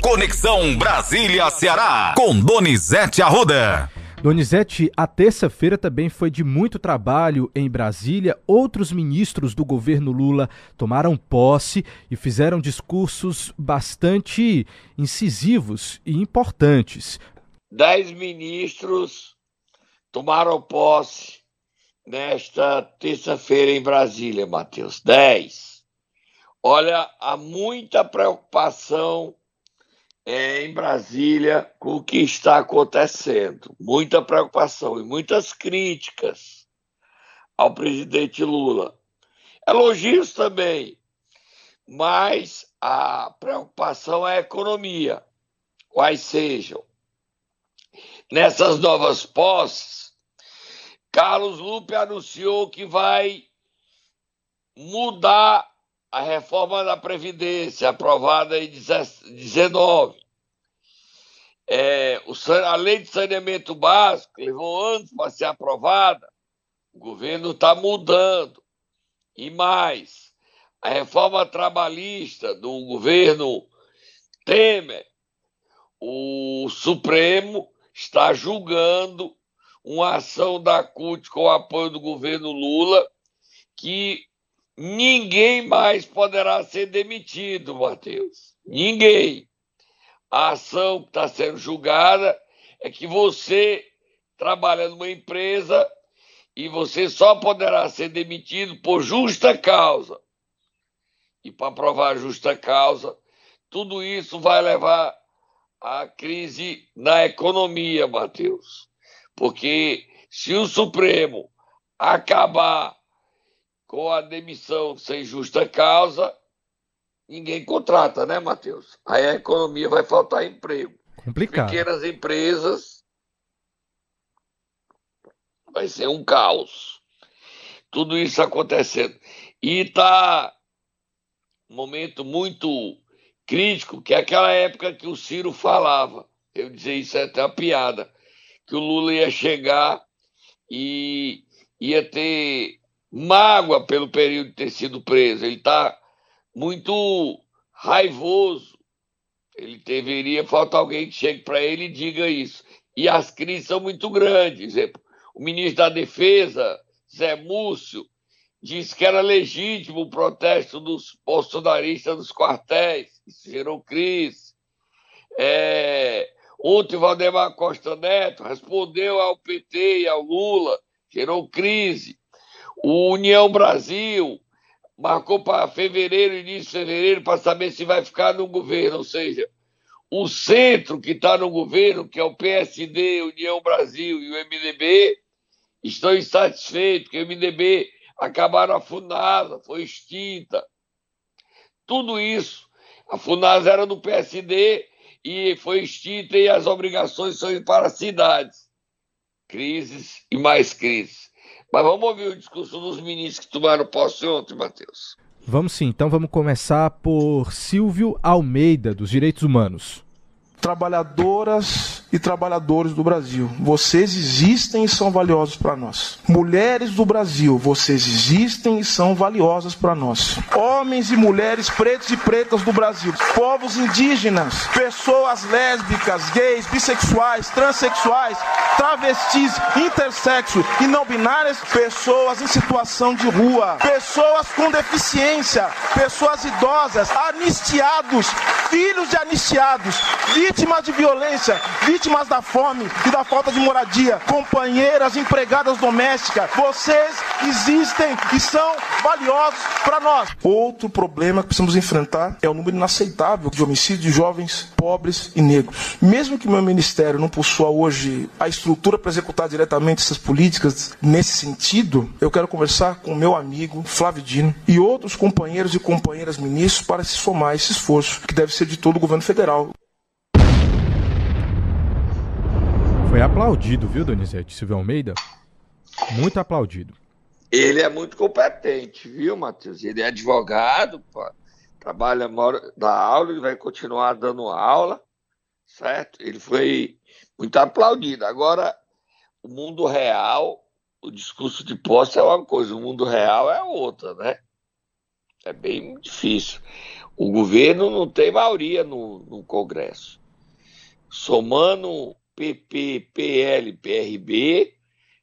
Conexão Brasília-Ceará, com Donizete Arruda. Donizete, a terça-feira também foi de muito trabalho em Brasília. Outros ministros do governo Lula tomaram posse e fizeram discursos bastante incisivos e importantes. Dez ministros tomaram posse nesta terça-feira em Brasília, Matheus. Dez. Olha, há muita preocupação é, em Brasília com o que está acontecendo. Muita preocupação e muitas críticas ao presidente Lula. Elogios também, mas a preocupação é a economia, quais sejam. Nessas novas posses, Carlos Lupe anunciou que vai mudar a reforma da Previdência, aprovada em 19. É, a lei de saneamento básico levou anos para ser aprovada, o governo está mudando. E mais, a reforma trabalhista do governo Temer, o Supremo está julgando uma ação da CUT com o apoio do governo Lula que ninguém mais poderá ser demitido, Matheus. Ninguém. A ação que está sendo julgada é que você trabalha numa empresa e você só poderá ser demitido por justa causa. E para provar justa causa, tudo isso vai levar à crise na economia, Matheus. Porque se o Supremo acabar com a demissão sem justa causa, ninguém contrata, né, Matheus? Aí a economia vai faltar emprego. Complicado. Pequenas empresas vai ser um caos. Tudo isso acontecendo. E está um momento muito crítico, que é aquela época que o Ciro falava. Eu dizia isso é até uma piada, que o Lula ia chegar e ia ter mágoa pelo período de ter sido preso. Ele está muito raivoso. Ele deveria faltar alguém que chegue para ele e diga isso. E as crises são muito grandes. O ministro da Defesa, Zé Múcio, disse que era legítimo o protesto dos bolsonaristas nos quartéis. Isso gerou crise. É... Ontem, Valdemar Costa Neto respondeu ao PT e ao Lula, gerou crise. O União Brasil marcou para fevereiro, início de fevereiro, para saber se vai ficar no governo. Ou seja, o centro que está no governo, que é o PSD, União Brasil e o MDB, estão insatisfeitos, que o MDB acabaram a FUNASA, foi extinta. Tudo isso. A FUNASA era do PSD e foi extinta e as obrigações são para as cidades. Crises e mais crises. Mas vamos ouvir o discurso dos ministros que tomaram posse ontem, Matheus. Vamos sim, então vamos começar por Silvio Almeida, dos Direitos Humanos trabalhadoras e trabalhadores do Brasil. Vocês existem e são valiosos para nós. Mulheres do Brasil, vocês existem e são valiosas para nós. Homens e mulheres pretos e pretas do Brasil, povos indígenas, pessoas lésbicas, gays, bissexuais, transexuais, travestis, intersexo e não binárias, pessoas em situação de rua, pessoas com deficiência, pessoas idosas, anistiados, filhos de anistiados, vítimas de violência, vítimas da fome e da falta de moradia, companheiras, empregadas domésticas, vocês existem e são valiosos para nós. Outro problema que precisamos enfrentar é o número inaceitável de homicídios de jovens, pobres e negros. Mesmo que meu ministério não possua hoje a estrutura para executar diretamente essas políticas nesse sentido, eu quero conversar com meu amigo Flávio Dino e outros companheiros e companheiras ministros para se somar a esse esforço que deve ser de todo o governo federal. Foi aplaudido, viu, Donizete? Silvio Almeida? Muito aplaudido. Ele é muito competente, viu, Matheus? Ele é advogado, pô, trabalha, mora, dá aula, ele vai continuar dando aula, certo? Ele foi muito aplaudido. Agora, o mundo real, o discurso de posse é uma coisa, o mundo real é outra, né? É bem difícil. O governo não tem maioria no, no Congresso. Somando PP, PL, PRB,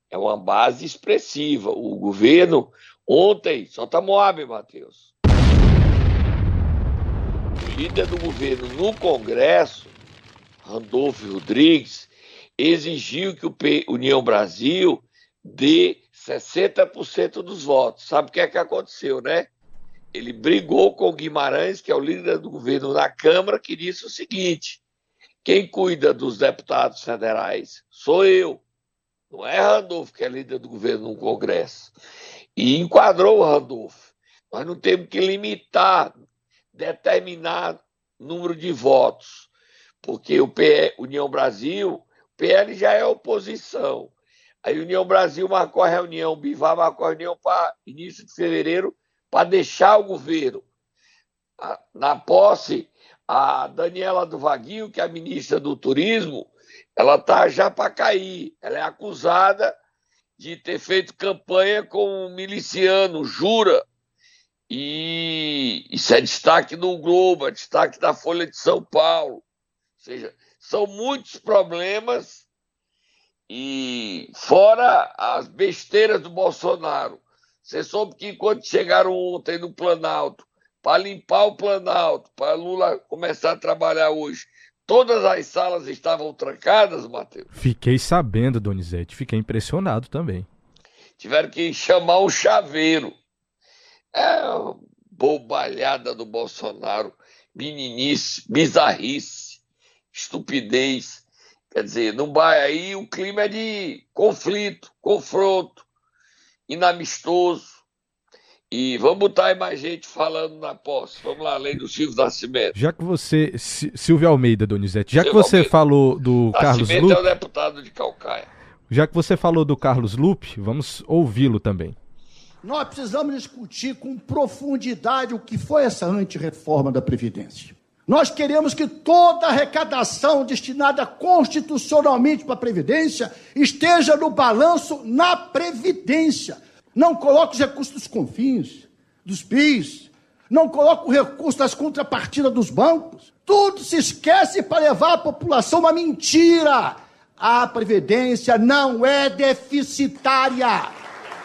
é uma base expressiva. O governo, ontem, solta Moab, Matheus. O líder do governo no Congresso, Randolfo Rodrigues, exigiu que o União Brasil dê 60% dos votos. Sabe o que é que aconteceu, né? Ele brigou com o Guimarães, que é o líder do governo na Câmara, que disse o seguinte: quem cuida dos deputados federais sou eu. Não é Randolfo, que é líder do governo no Congresso. E enquadrou o Randolfo. Nós não temos que limitar, determinar número de votos, porque o União Brasil, o PL já é oposição. A União Brasil marcou a reunião, o Bivar marcou a reunião para início de fevereiro para deixar o governo. Na posse, a Daniela do Vaguinho, que é a ministra do Turismo, ela está já para cair. Ela é acusada de ter feito campanha com um miliciano, jura. E isso é destaque no Globo, é destaque da Folha de São Paulo. Ou seja, são muitos problemas e fora as besteiras do Bolsonaro. Você soube que quando chegaram ontem no Planalto, para limpar o Planalto, para Lula começar a trabalhar hoje, todas as salas estavam trancadas, Matheus? Fiquei sabendo, Donizete, fiquei impressionado também. Tiveram que chamar o chaveiro. É bobalhada do Bolsonaro, meninice, bizarrice, estupidez. Quer dizer, no bairro aí o clima é de conflito, confronto, inamistoso. E vamos botar aí mais gente falando na posse. Vamos lá, além do Silvio Nascimento. Já que você. Silvio Almeida, Donizete, já Silvio que você Almeida. falou do Nascimento Carlos Lupe. é o deputado de Calcaia. Já que você falou do Carlos Lupe, vamos ouvi-lo também. Nós precisamos discutir com profundidade o que foi essa antirreforma da Previdência. Nós queremos que toda arrecadação destinada constitucionalmente para a Previdência esteja no balanço na Previdência. Não coloque os recursos dos confins, dos PIS, não coloque o recurso das contrapartidas dos bancos. Tudo se esquece para levar a população uma mentira. A Previdência não é deficitária.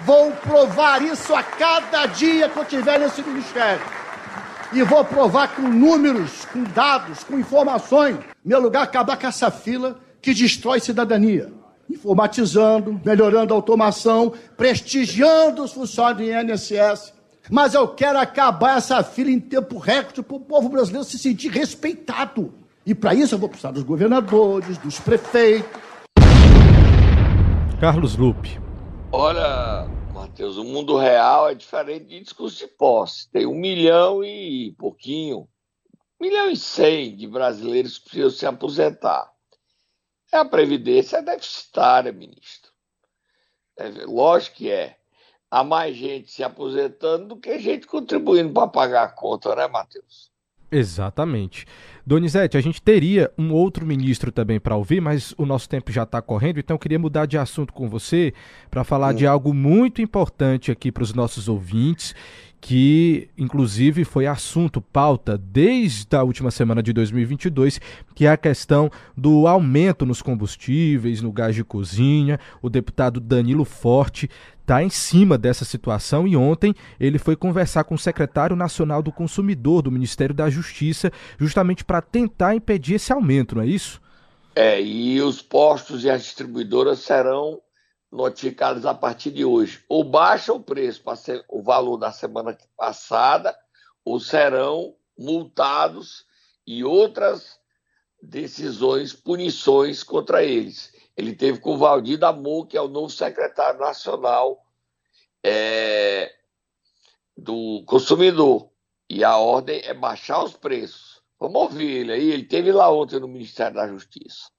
Vou provar isso a cada dia que eu estiver nesse ministério e vou provar com números, com dados, com informações. Meu lugar, acabar com essa fila que destrói cidadania. Informatizando, melhorando a automação, prestigiando os funcionários do INSS. Mas eu quero acabar essa fila em tempo recorde para o povo brasileiro se sentir respeitado. E para isso eu vou precisar dos governadores, dos prefeitos. Carlos Lupe. Olha, Matheus, o mundo real é diferente de discurso de posse. Tem um milhão e pouquinho, um milhão e cem de brasileiros que precisam se aposentar. É a Previdência é deficitária, ministro. É, lógico que é. Há mais gente se aposentando do que gente contribuindo para pagar a conta, né, Matheus? Exatamente. Donizete, a gente teria um outro ministro também para ouvir, mas o nosso tempo já está correndo, então eu queria mudar de assunto com você para falar de algo muito importante aqui para os nossos ouvintes, que inclusive foi assunto, pauta desde a última semana de 2022, que é a questão do aumento nos combustíveis, no gás de cozinha. O deputado Danilo Forte está em cima dessa situação e ontem ele foi conversar com o secretário nacional do consumidor do Ministério da Justiça, justamente para tentar impedir esse aumento, não é isso? É, e os postos e as distribuidoras serão notificados a partir de hoje. Ou baixa o preço para ser o valor da semana passada, ou serão multados e outras decisões, punições contra eles. Ele teve com o Valdir Damor, que é o novo secretário nacional é, do consumidor. E a ordem é baixar os preços. Vamos ouvir ele aí. Ele teve lá ontem no Ministério da Justiça.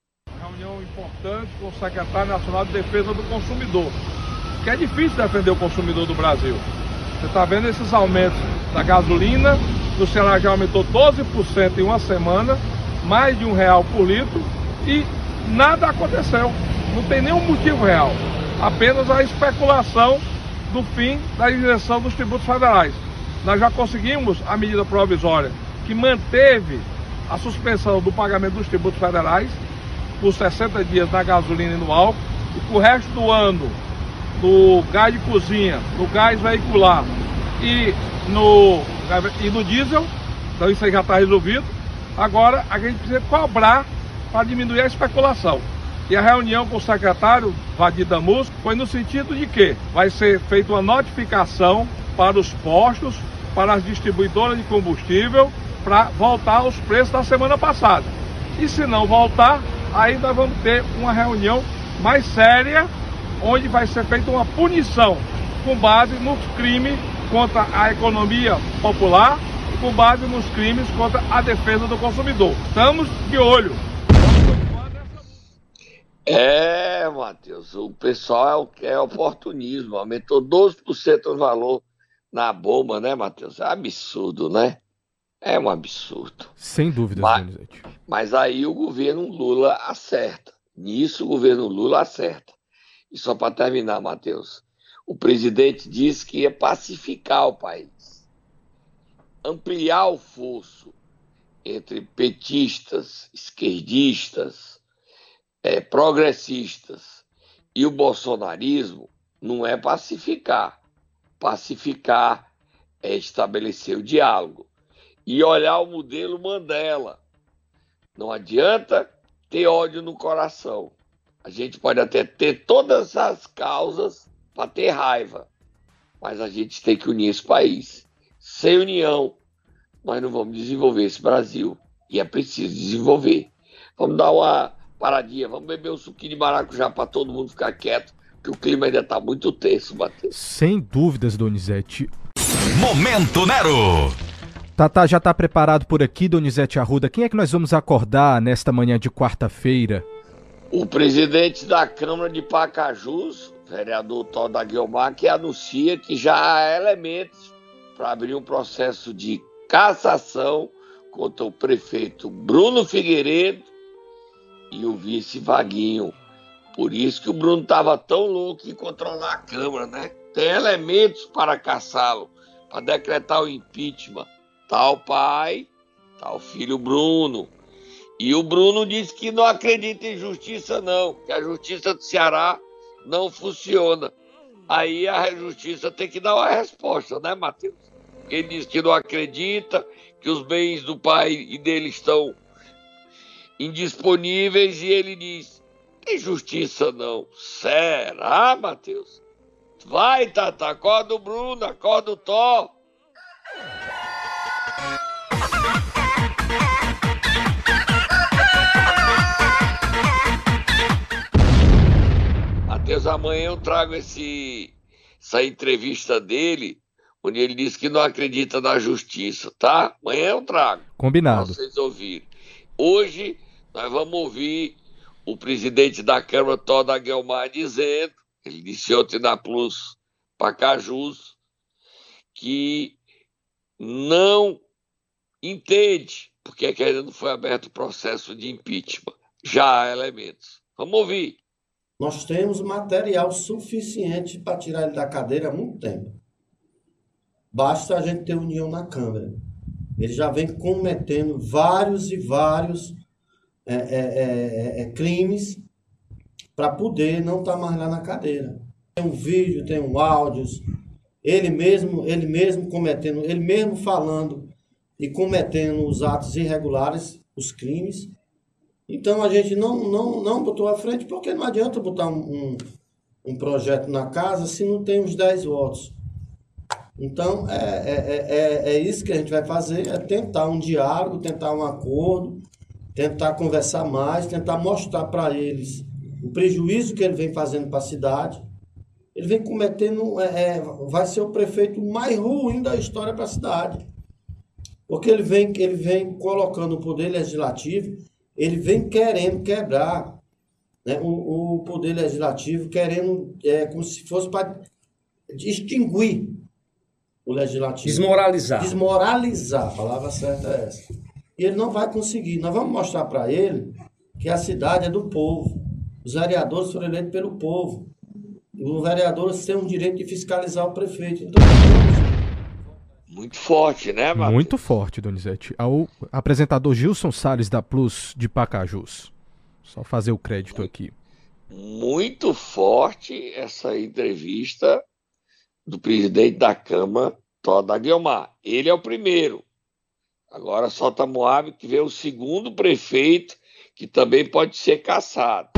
Reunião importante com o secretário nacional de defesa do consumidor. Que é difícil defender o consumidor do Brasil. Você está vendo esses aumentos da gasolina. No Ceará já aumentou 12% em uma semana, mais de um real por litro. E nada aconteceu. Não tem nenhum motivo real. Apenas a especulação do fim da isenção dos tributos federais. Nós já conseguimos a medida provisória que manteve a suspensão do pagamento dos tributos federais por 60 dias na gasolina e no álcool, e para o resto do ano, no gás de cozinha, no gás veicular e no, e no diesel, então isso aí já está resolvido. Agora a gente precisa cobrar para diminuir a especulação. E a reunião com o secretário Vadir Damus foi no sentido de que vai ser feita uma notificação para os postos, para as distribuidoras de combustível, para voltar aos preços da semana passada. E se não voltar, aí nós vamos ter uma reunião mais séria, onde vai ser feita uma punição com base nos crimes contra a economia popular com base nos crimes contra a defesa do consumidor. Estamos de olho. É, Matheus, o pessoal é, é oportunismo, aumentou 12% o valor na bomba, né, Matheus? É absurdo, né? É um absurdo. Sem dúvida, mas, mas aí o governo Lula acerta. Nisso o governo Lula acerta. E só para terminar, Matheus, o presidente disse que ia pacificar o país, ampliar o fosso entre petistas, esquerdistas, é, progressistas e o bolsonarismo não é pacificar. Pacificar é estabelecer o diálogo e olhar o modelo Mandela. Não adianta ter ódio no coração. A gente pode até ter todas as causas para ter raiva, mas a gente tem que unir esse país. Sem união, nós não vamos desenvolver esse Brasil e é preciso desenvolver. Vamos dar uma paradinha, vamos beber um suquinho de maracujá para todo mundo ficar quieto, que o clima ainda está muito tenso, Matheus. Sem dúvidas, Donizete. Momento Nero! Tata já está preparado por aqui, Donizete Arruda. Quem é que nós vamos acordar nesta manhã de quarta-feira? O presidente da Câmara de Pacajus, vereador Toda Guilmar, que anuncia que já há elementos para abrir um processo de cassação contra o prefeito Bruno Figueiredo e o vice Vaguinho. Por isso que o Bruno estava tão louco em controlar a Câmara, né? Tem elementos para caçá-lo, para decretar o impeachment. Tal pai, tal filho Bruno. E o Bruno disse que não acredita em justiça, não, que a justiça do Ceará não funciona. Aí a justiça tem que dar uma resposta, né, Matheus? Ele diz que não acredita, que os bens do pai e dele estão indisponíveis e ele diz: tem justiça não. Será, Matheus? Vai, Tata, acorda o Bruno, acorda o Thor. Matheus, amanhã eu trago esse, essa entrevista dele, onde ele disse que não acredita na justiça, tá? Amanhã eu trago. Combinado. Pra vocês ouvirem. Hoje nós vamos ouvir o presidente da Câmara, Toda Guelmar, dizendo, ele disse ontem na Plus Pacajus, que não entende porque é que ainda não foi aberto o processo de impeachment. Já há elementos. Vamos ouvir. Nós temos material suficiente para tirar ele da cadeira há muito tempo. Basta a gente ter união na Câmara. Ele já vem cometendo vários e vários é, é, é, é crimes para poder não estar tá mais lá na cadeira. Tem um vídeo, tem um áudios, ele mesmo, ele mesmo cometendo, ele mesmo falando e cometendo os atos irregulares, os crimes. Então a gente não, não, não botou à frente, porque não adianta botar um, um, um projeto na casa se não tem os 10 votos. Então é, é, é, é isso que a gente vai fazer, é tentar um diálogo, tentar um acordo, tentar conversar mais, tentar mostrar para eles o prejuízo que ele vem fazendo para a cidade. Ele vem cometendo, é, é, vai ser o prefeito mais ruim da história para a cidade. Porque ele vem, ele vem colocando o poder legislativo, ele vem querendo quebrar né, o, o poder legislativo, querendo, é, como se fosse para extinguir o legislativo. Desmoralizar. Desmoralizar, a palavra certa é essa. E ele não vai conseguir. Nós vamos mostrar para ele que a cidade é do povo. Os vereadores foram eleitos pelo povo. Os vereadores têm o direito de fiscalizar o prefeito. Então, Muito forte, né, Matheus? Muito forte, Donizete. Ao apresentador Gilson Sales da Plus de Pacajus. Só fazer o crédito muito, aqui. Muito forte essa entrevista do presidente da Câmara, Toda Guilmar. Ele é o primeiro. Agora solta Moab que vê o segundo prefeito, que também pode ser caçado.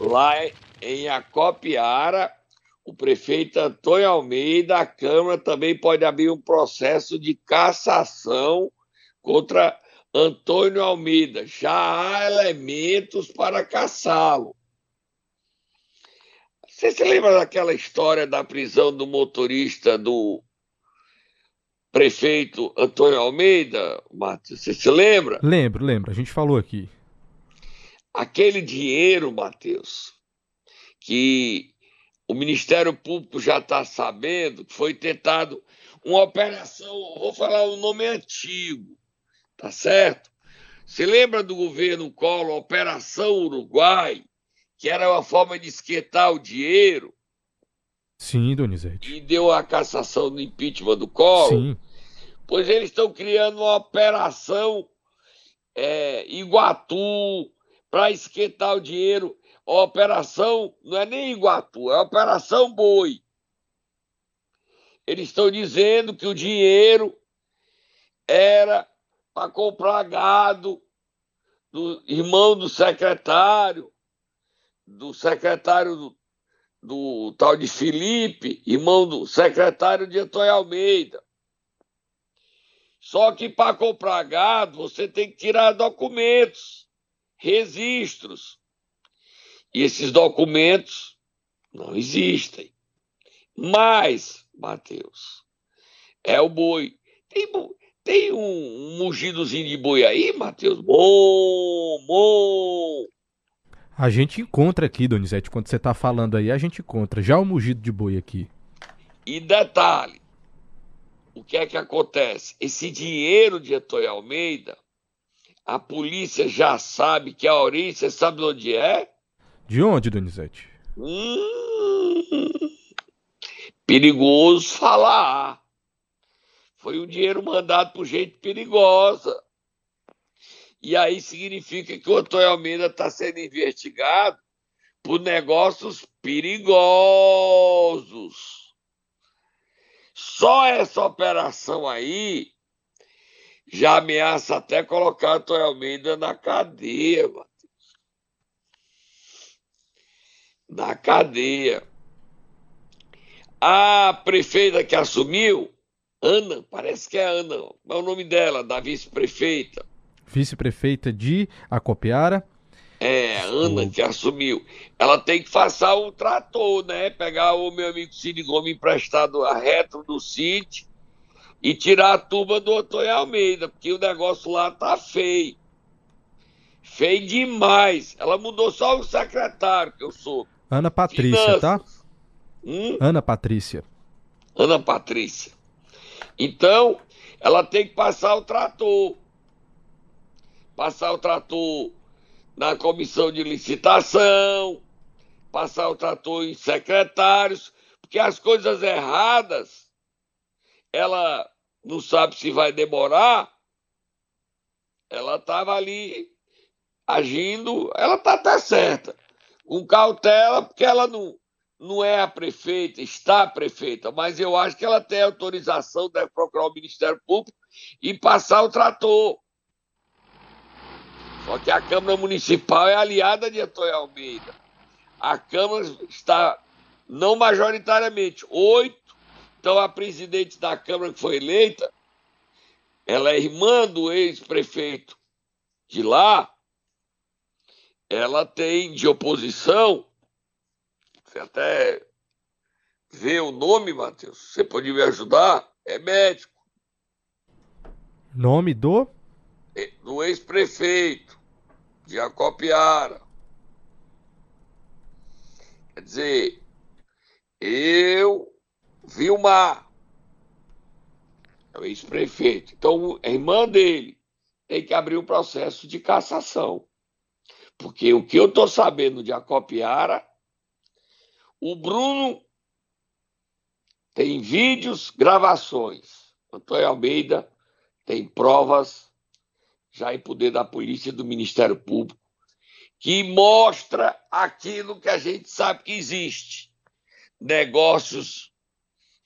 Lá em Acopiara, o prefeito Antônio Almeida, a Câmara também pode abrir um processo de cassação contra Antônio Almeida. Já há elementos para caçá-lo. Você se lembra daquela história da prisão do motorista do prefeito Antônio Almeida, Matheus? Você se lembra? Lembro, lembro. A gente falou aqui. Aquele dinheiro, Matheus, que o Ministério Público já está sabendo que foi tentado uma operação, vou falar o um nome antigo, tá certo? Você lembra do governo Collor, Operação Uruguai, que era uma forma de esquentar o dinheiro? Sim, Donizete. E deu a cassação do impeachment do Collor? Sim. Pois eles estão criando uma operação é, Iguatu para esquentar o dinheiro operação não é nem Iguatu, é operação Boi. Eles estão dizendo que o dinheiro era para comprar gado do irmão do secretário, do secretário do, do tal de Felipe, irmão do secretário de Antônio Almeida. Só que para comprar gado você tem que tirar documentos, registros. E esses documentos não existem. Mas, Mateus, é o boi. Tem, tem um, um mugidozinho de boi aí, Mateus? Bom, bom. A gente encontra aqui, Donizete, quando você está falando aí, a gente encontra já o mugido de boi aqui. E detalhe, o que é que acontece? Esse dinheiro de Antônio Almeida, a polícia já sabe que a origem, você sabe onde é? De onde, Donizete? Hum, perigoso falar. Foi um dinheiro mandado por gente perigosa. E aí significa que o Antônio Almeida está sendo investigado por negócios perigosos. Só essa operação aí já ameaça até colocar Antônio Almeida na cadeia, mano. Na cadeia. A prefeita que assumiu, Ana, parece que é Ana, é o nome dela, da vice-prefeita. Vice-prefeita de Acopiara. É, Ana que assumiu. Ela tem que passar o trator, né? Pegar o meu amigo Cid Gomes emprestado a retro do Cid e tirar a tuba do Antônio Almeida, porque o negócio lá tá feio. Feio demais. Ela mudou só o secretário, que eu sou. Ana Patrícia, tá? Finanças. tá? Hum? Ana Patrícia. Ana Patrícia. Então, ela tem que passar o trator. Passar o trator na comissão de licitação, passar o trator em secretários, porque as coisas erradas, ela não sabe se vai demorar, ela estava ali agindo, ela está até certa com cautela, porque ela não, não é a prefeita, está a prefeita, mas eu acho que ela tem autorização, deve procurar o Ministério Público e passar o trator. Só que a Câmara Municipal é aliada de Antônio Almeida. A Câmara está, não majoritariamente, oito. Então a presidente da Câmara que foi eleita, ela é irmã do ex-prefeito de lá, ela tem de oposição, você até vê o nome, Matheus, você pode me ajudar? É médico. Nome do? É, do ex-prefeito de Acopiara. Quer dizer, eu, Vilmar, é o ex-prefeito. Então, a irmã dele tem que abrir um processo de cassação. Porque o que eu estou sabendo de Acopiara, o Bruno tem vídeos, gravações. Antônio Almeida tem provas já em poder da polícia e do Ministério Público que mostra aquilo que a gente sabe que existe. Negócios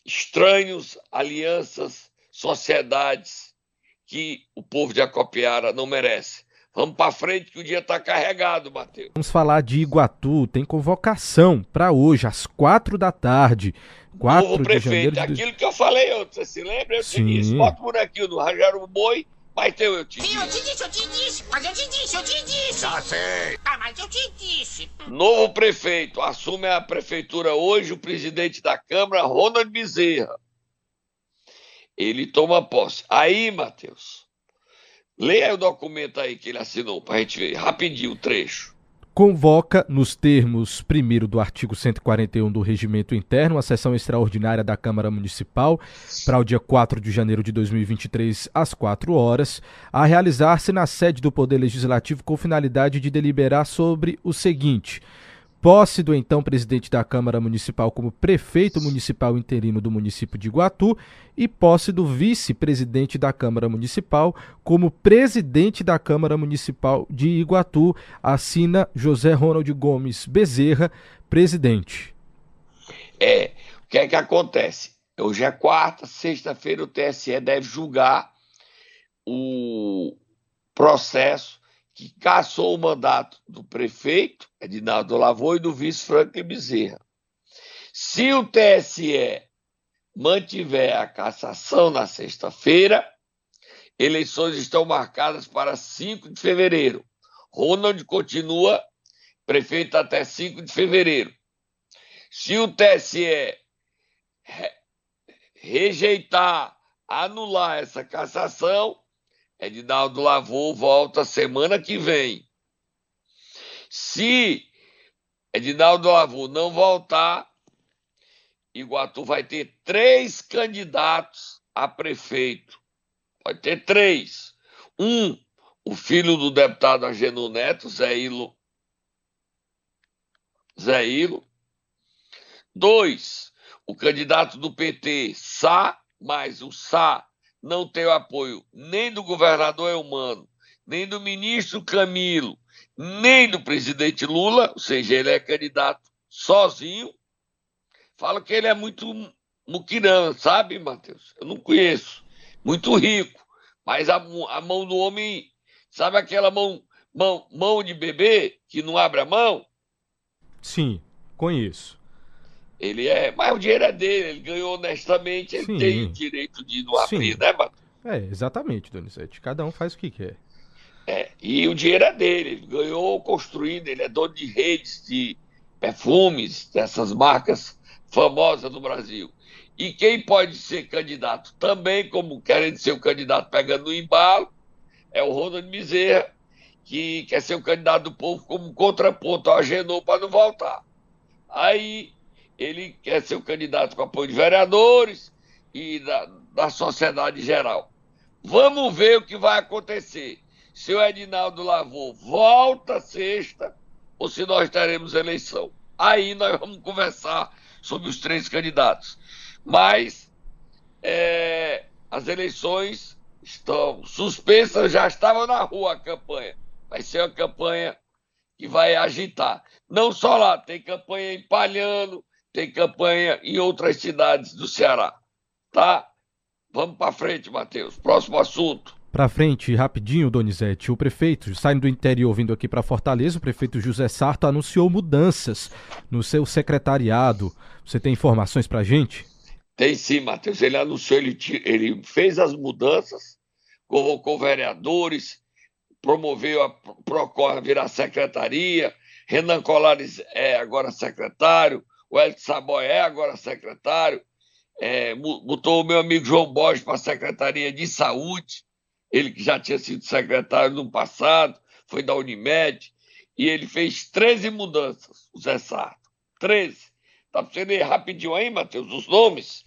estranhos, alianças, sociedades que o povo de Acopiara não merece. Vamos para frente que o dia está carregado, Matheus. Vamos falar de Iguatu. Tem convocação para hoje, às quatro da tarde. 4 Novo prefeito, de aquilo que eu falei ontem, você se lembra? Eu Sim. te disse, bota o bonequinho do Rajaru Boi mas teu eu te disse. Sim, eu te disse, eu te disse. Mas eu te disse, eu te disse. Já sei. Ah, mas eu te disse. Novo prefeito. Assume a prefeitura hoje o presidente da Câmara, Ronald Bezerra. Ele toma posse. Aí, Matheus, leia o documento aí que ele assinou pra gente ver rapidinho o trecho. Convoca, nos termos primeiro do artigo 141 do Regimento Interno, a sessão extraordinária da Câmara Municipal para o dia 4 de janeiro de 2023, às 4 horas, a realizar-se na sede do Poder Legislativo com finalidade de deliberar sobre o seguinte posse do então presidente da Câmara Municipal como prefeito municipal interino do município de Iguatu e posse do vice-presidente da Câmara Municipal como presidente da Câmara Municipal de Iguatu, assina José Ronald Gomes Bezerra, presidente. É, o que é que acontece? Hoje é quarta, sexta-feira o TSE deve julgar o processo que cassou o mandato do prefeito, Edinaldo Lavô, e do vice Franklin Bezerra. Se o TSE mantiver a cassação na sexta-feira, eleições estão marcadas para 5 de fevereiro. Ronald continua prefeito até 5 de fevereiro. Se o TSE rejeitar, anular essa cassação, Edinaldo Lavou volta semana que vem. Se Edinaldo Lavou não voltar, Iguatu vai ter três candidatos a prefeito. Vai ter três. Um, o filho do deputado Ageno Neto, Zé Ilo. Zé Ilo. Dois, o candidato do PT, Sá, mais o Sá não tem o apoio nem do governador Elmano, nem do ministro Camilo, nem do presidente Lula, ou seja, ele é candidato sozinho. Fala que ele é muito muquirão, sabe, Matheus? Eu não conheço. Muito rico, mas a, a mão do homem, sabe aquela mão, mão, mão de bebê que não abre a mão? Sim, conheço. Ele é, mas o dinheiro é dele, ele ganhou honestamente, ele Sim. tem o direito de não abrir, né, mano? É, exatamente, Donizete. Cada um faz o que quer. É, e o dinheiro é dele, ele ganhou construindo, ele é dono de redes de perfumes, dessas marcas famosas do Brasil. E quem pode ser candidato também, como querendo ser o candidato pegando o embalo, é o Ronald Bezerra, que quer ser o candidato do povo como contraponto ao Agenor para não voltar. Aí ele quer ser o candidato com apoio de vereadores e da, da sociedade geral. Vamos ver o que vai acontecer. Se o Edinaldo Lavô volta sexta ou se nós teremos eleição. Aí nós vamos conversar sobre os três candidatos. Mas é, as eleições estão suspensas, já estava na rua a campanha. Vai ser uma campanha que vai agitar. Não só lá, tem campanha em Palhano, tem campanha em outras cidades do Ceará. Tá? Vamos para frente, Matheus. Próximo assunto. Para frente, rapidinho, Donizete. O prefeito, saindo do interior, vindo aqui para Fortaleza, o prefeito José Sarto anunciou mudanças no seu secretariado. Você tem informações para gente? Tem sim, Matheus. Ele anunciou, ele, ele fez as mudanças, convocou vereadores, promoveu a Procor virar secretaria, Renan Colares é agora secretário, o Hélio Saboy é agora secretário, é, botou o meu amigo João Borges para a Secretaria de Saúde, ele que já tinha sido secretário no passado, foi da Unimed, e ele fez 13 mudanças, o Zé Sarto. 13. Tá você ler rapidinho aí, Matheus, os nomes?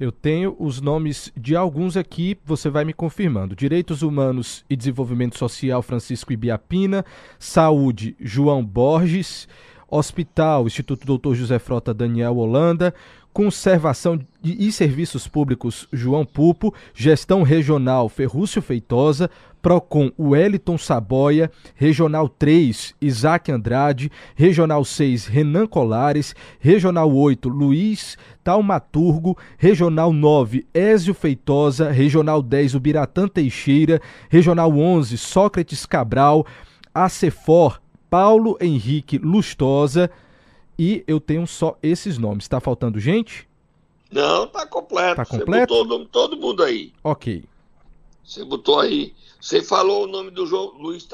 Eu tenho os nomes de alguns aqui, você vai me confirmando. Direitos Humanos e Desenvolvimento Social, Francisco Ibiapina. Saúde, João Borges. Hospital, Instituto Doutor José Frota Daniel Holanda, Conservação e Serviços Públicos João Pupo, Gestão Regional Ferrúcio Feitosa, Procon Wellington Saboia, Regional 3 Isaac Andrade, Regional 6 Renan Colares, Regional 8 Luiz Taumaturgo, Regional 9 Ézio Feitosa, Regional 10 Ubiratã Teixeira, Regional 11 Sócrates Cabral, Acefor Paulo Henrique Lustosa e eu tenho só esses nomes. Está faltando gente? Não, tá completo. Tá completo? Você botou todo mundo aí. Ok. Você botou aí. Você falou o nome do João Luiz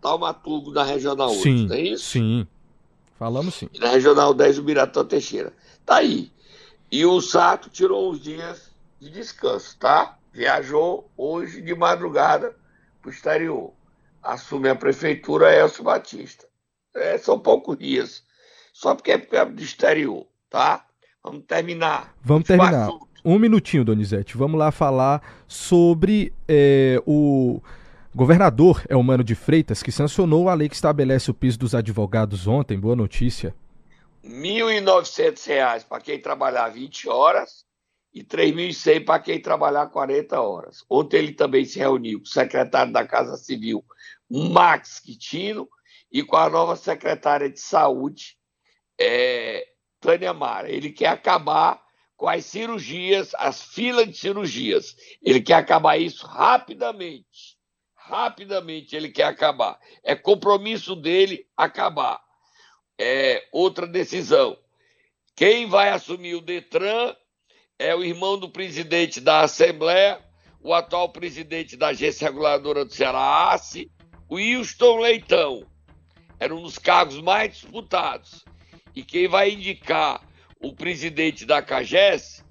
Taumaturgo da Regional 8, sim, não é isso? Sim. Falamos sim. E na Regional 10 o Biratã Teixeira. Tá aí. E o Sato tirou uns dias de descanso, tá? Viajou hoje de madrugada pro exterior. Assume a prefeitura Elcio Batista. É, são poucos dias. Só porque é, é do exterior, tá? Vamos terminar. Vamos terminar. Um minutinho, Donizete. Vamos lá falar sobre é, o governador Elmano de Freitas, que sancionou a lei que estabelece o piso dos advogados ontem. Boa notícia. R$ 1.900 para quem trabalhar 20 horas e R$ 3.100 para quem trabalhar 40 horas. Ontem ele também se reuniu com o secretário da Casa Civil, Max Quitino, e com a nova secretária de Saúde, é, Tânia Mara. Ele quer acabar com as cirurgias, as filas de cirurgias. Ele quer acabar isso rapidamente. Rapidamente ele quer acabar. É compromisso dele acabar. É outra decisão. Quem vai assumir o Detran é o irmão do presidente da Assembleia, o atual presidente da Agência Reguladora do Ceará, ACE, Wilson Leitão. Era um dos cargos mais disputados. E quem vai indicar o presidente da CAGES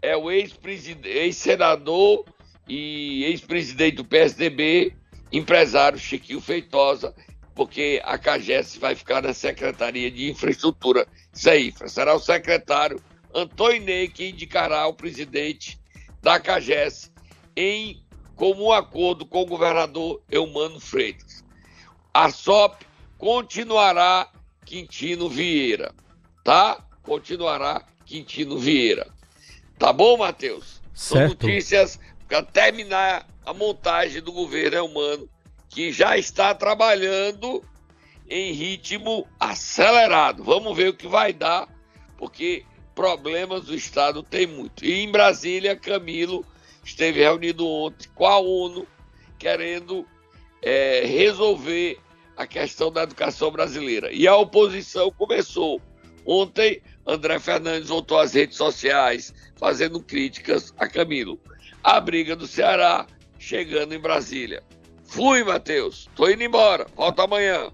é o ex-senador e ex-presidente do PSDB, empresário Chiquinho Feitosa, porque a CAGES vai ficar na Secretaria de Infraestrutura. Isso aí, será o secretário Antônio Ney que indicará o presidente da CAGES em comum acordo com o governador Eumano Freitas. A SOP continuará Quintino Vieira, tá? Continuará Quintino Vieira. Tá bom, Matheus? São notícias para terminar a montagem do governo humano que já está trabalhando em ritmo acelerado. Vamos ver o que vai dar, porque problemas do Estado tem muito. E em Brasília, Camilo esteve reunido ontem com a ONU, querendo é, resolver a questão da educação brasileira. E a oposição começou. Ontem, André Fernandes voltou às redes sociais fazendo críticas a Camilo. A briga do Ceará chegando em Brasília. Fui, Matheus. Tô indo embora. Volta amanhã.